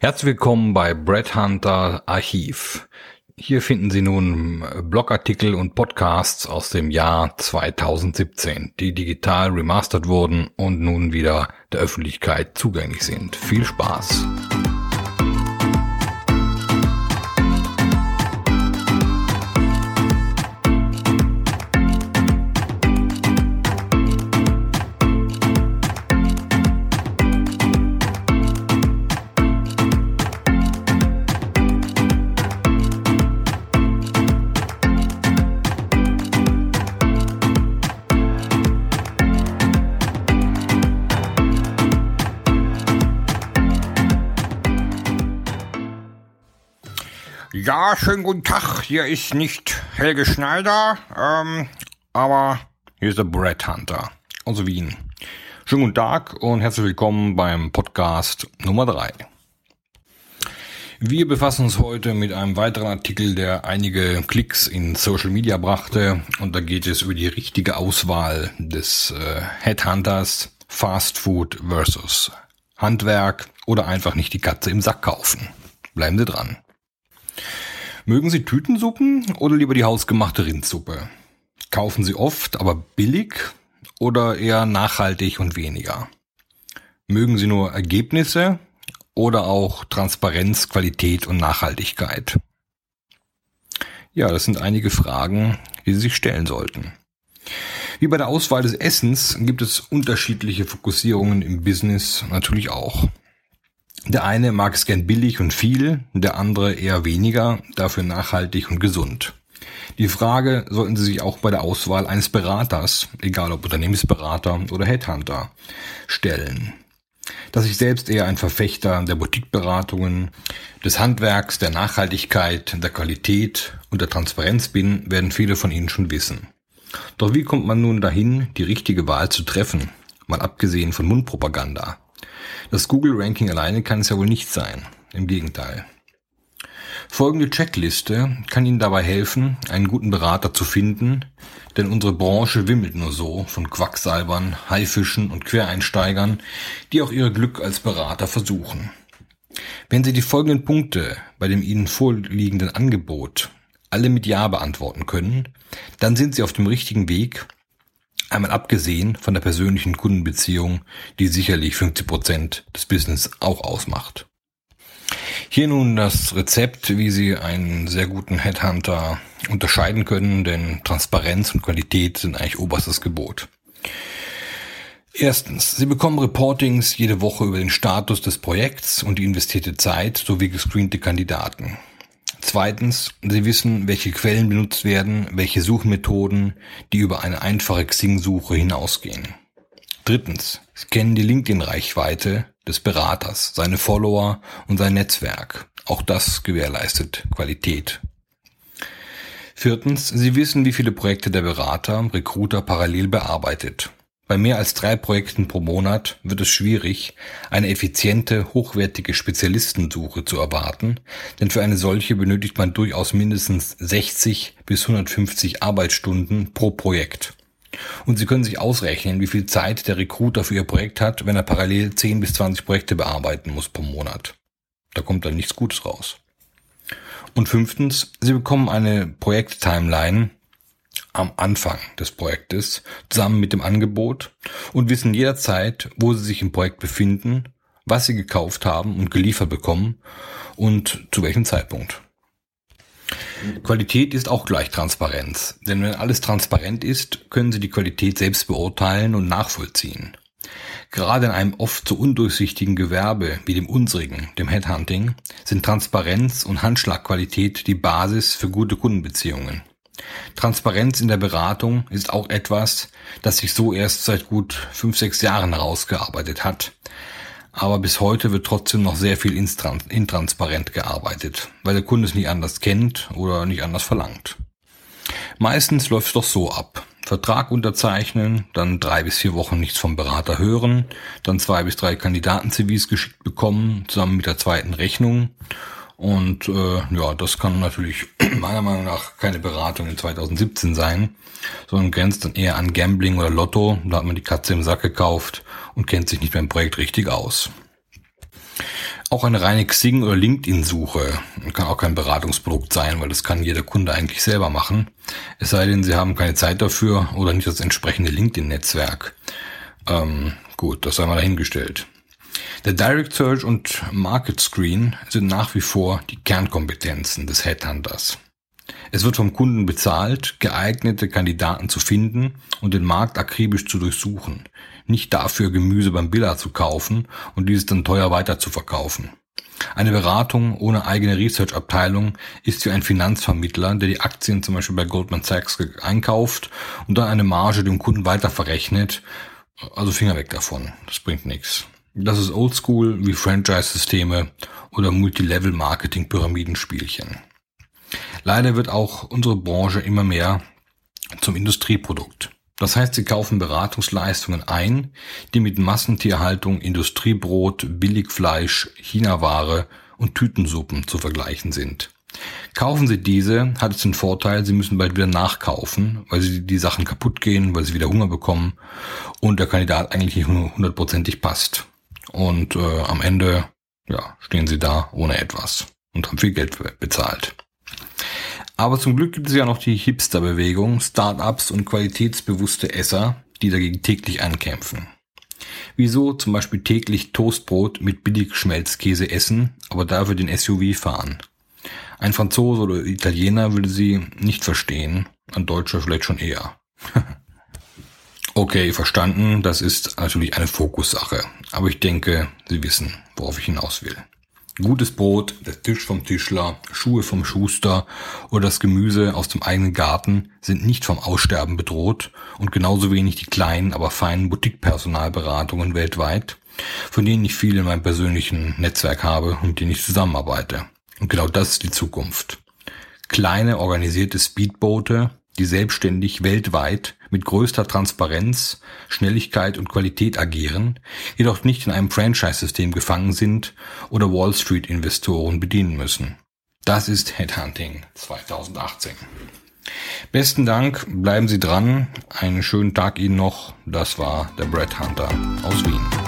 Herzlich willkommen bei Brett Hunter Archiv. Hier finden Sie nun Blogartikel und Podcasts aus dem Jahr 2017, die digital remastert wurden und nun wieder der Öffentlichkeit zugänglich sind. Viel Spaß! Ja, schönen guten Tag. Hier ist nicht Helge Schneider, ähm, aber hier ist der Brett Hunter aus Wien. Schönen guten Tag und herzlich willkommen beim Podcast Nummer 3. Wir befassen uns heute mit einem weiteren Artikel, der einige Klicks in Social Media brachte und da geht es über die richtige Auswahl des äh, Headhunters Fast Food versus Handwerk oder einfach nicht die Katze im Sack kaufen. Bleiben Sie dran. Mögen Sie Tütensuppen oder lieber die hausgemachte Rindsuppe? Kaufen Sie oft, aber billig oder eher nachhaltig und weniger? Mögen Sie nur Ergebnisse oder auch Transparenz, Qualität und Nachhaltigkeit? Ja, das sind einige Fragen, die Sie sich stellen sollten. Wie bei der Auswahl des Essens gibt es unterschiedliche Fokussierungen im Business natürlich auch. Der eine mag es gern billig und viel, der andere eher weniger, dafür nachhaltig und gesund. Die Frage sollten Sie sich auch bei der Auswahl eines Beraters, egal ob Unternehmensberater oder Headhunter, stellen. Dass ich selbst eher ein Verfechter der Boutiqueberatungen, des Handwerks, der Nachhaltigkeit, der Qualität und der Transparenz bin, werden viele von Ihnen schon wissen. Doch wie kommt man nun dahin, die richtige Wahl zu treffen? Mal abgesehen von Mundpropaganda. Das Google-Ranking alleine kann es ja wohl nicht sein. Im Gegenteil. Folgende Checkliste kann Ihnen dabei helfen, einen guten Berater zu finden, denn unsere Branche wimmelt nur so von Quacksalbern, Haifischen und Quereinsteigern, die auch ihr Glück als Berater versuchen. Wenn Sie die folgenden Punkte bei dem Ihnen vorliegenden Angebot alle mit Ja beantworten können, dann sind Sie auf dem richtigen Weg Einmal abgesehen von der persönlichen Kundenbeziehung, die sicherlich 50 Prozent des Business auch ausmacht. Hier nun das Rezept, wie Sie einen sehr guten Headhunter unterscheiden können, denn Transparenz und Qualität sind eigentlich oberstes Gebot. Erstens, Sie bekommen Reportings jede Woche über den Status des Projekts und die investierte Zeit sowie gescreente Kandidaten. Zweitens, Sie wissen, welche Quellen benutzt werden, welche Suchmethoden, die über eine einfache Xing-Suche hinausgehen. Drittens, Sie kennen die LinkedIn-Reichweite des Beraters, seine Follower und sein Netzwerk. Auch das gewährleistet Qualität. Viertens, Sie wissen, wie viele Projekte der Berater, Recruiter parallel bearbeitet. Bei mehr als drei Projekten pro Monat wird es schwierig, eine effiziente, hochwertige Spezialistensuche zu erwarten, denn für eine solche benötigt man durchaus mindestens 60 bis 150 Arbeitsstunden pro Projekt. Und Sie können sich ausrechnen, wie viel Zeit der Recruiter für Ihr Projekt hat, wenn er parallel 10 bis 20 Projekte bearbeiten muss pro Monat. Da kommt dann nichts Gutes raus. Und fünftens, Sie bekommen eine Projekt-Timeline, am Anfang des Projektes zusammen mit dem Angebot und wissen jederzeit, wo sie sich im Projekt befinden, was sie gekauft haben und geliefert bekommen und zu welchem Zeitpunkt. Qualität ist auch gleich Transparenz, denn wenn alles transparent ist, können Sie die Qualität selbst beurteilen und nachvollziehen. Gerade in einem oft so undurchsichtigen Gewerbe wie dem unsrigen, dem Headhunting, sind Transparenz und Handschlagqualität die Basis für gute Kundenbeziehungen. Transparenz in der Beratung ist auch etwas, das sich so erst seit gut fünf, sechs Jahren herausgearbeitet hat. Aber bis heute wird trotzdem noch sehr viel intransparent gearbeitet, weil der Kunde es nicht anders kennt oder nicht anders verlangt. Meistens läuft es doch so ab. Vertrag unterzeichnen, dann drei bis vier Wochen nichts vom Berater hören, dann zwei bis drei Kandidaten-CVs geschickt bekommen, zusammen mit der zweiten Rechnung und äh, ja, das kann natürlich meiner Meinung nach keine Beratung in 2017 sein, sondern grenzt dann eher an Gambling oder Lotto. Da hat man die Katze im Sack gekauft und kennt sich nicht beim Projekt richtig aus. Auch eine reine Xing- oder LinkedIn-Suche kann auch kein Beratungsprodukt sein, weil das kann jeder Kunde eigentlich selber machen. Es sei denn, Sie haben keine Zeit dafür oder nicht das entsprechende LinkedIn-Netzwerk. Ähm, gut, das sei mal dahingestellt. Der Direct Search und Market Screen sind nach wie vor die Kernkompetenzen des Headhunters. Es wird vom Kunden bezahlt, geeignete Kandidaten zu finden und den Markt akribisch zu durchsuchen, nicht dafür Gemüse beim Billa zu kaufen und dieses dann teuer weiter zu verkaufen. Eine Beratung ohne eigene Research-Abteilung ist wie ein Finanzvermittler, der die Aktien zum Beispiel bei Goldman Sachs einkauft und dann eine Marge dem Kunden weiter verrechnet. Also Finger weg davon. Das bringt nichts. Das ist Oldschool wie Franchise-Systeme oder Multilevel-Marketing-Pyramidenspielchen. Leider wird auch unsere Branche immer mehr zum Industrieprodukt. Das heißt, sie kaufen Beratungsleistungen ein, die mit Massentierhaltung, Industriebrot, Billigfleisch, Chinaware und Tütensuppen zu vergleichen sind. Kaufen Sie diese, hat es den Vorteil, Sie müssen bald wieder nachkaufen, weil Sie die Sachen kaputt gehen, weil Sie wieder Hunger bekommen und der Kandidat eigentlich nicht hundertprozentig passt. Und äh, am Ende ja, stehen Sie da ohne etwas und haben viel Geld bezahlt. Aber zum Glück gibt es ja noch die Hipster-Bewegung, Startups und qualitätsbewusste Esser, die dagegen täglich ankämpfen. Wieso zum Beispiel täglich Toastbrot mit Billigschmelzkäse essen, aber dafür den SUV fahren? Ein Franzose oder Italiener würde sie nicht verstehen, ein Deutscher vielleicht schon eher. okay, verstanden, das ist natürlich eine Fokussache, aber ich denke, Sie wissen, worauf ich hinaus will. Gutes Brot, der Tisch vom Tischler, Schuhe vom Schuster oder das Gemüse aus dem eigenen Garten sind nicht vom Aussterben bedroht und genauso wenig die kleinen, aber feinen Boutique-Personalberatungen weltweit, von denen ich viele in meinem persönlichen Netzwerk habe und mit denen ich zusammenarbeite. Und genau das ist die Zukunft. Kleine organisierte Speedboote, die selbstständig weltweit mit größter Transparenz, Schnelligkeit und Qualität agieren, jedoch nicht in einem Franchise-System gefangen sind oder Wall Street-Investoren bedienen müssen. Das ist Headhunting 2018. Besten Dank, bleiben Sie dran, einen schönen Tag Ihnen noch. Das war der Brad Hunter aus Wien.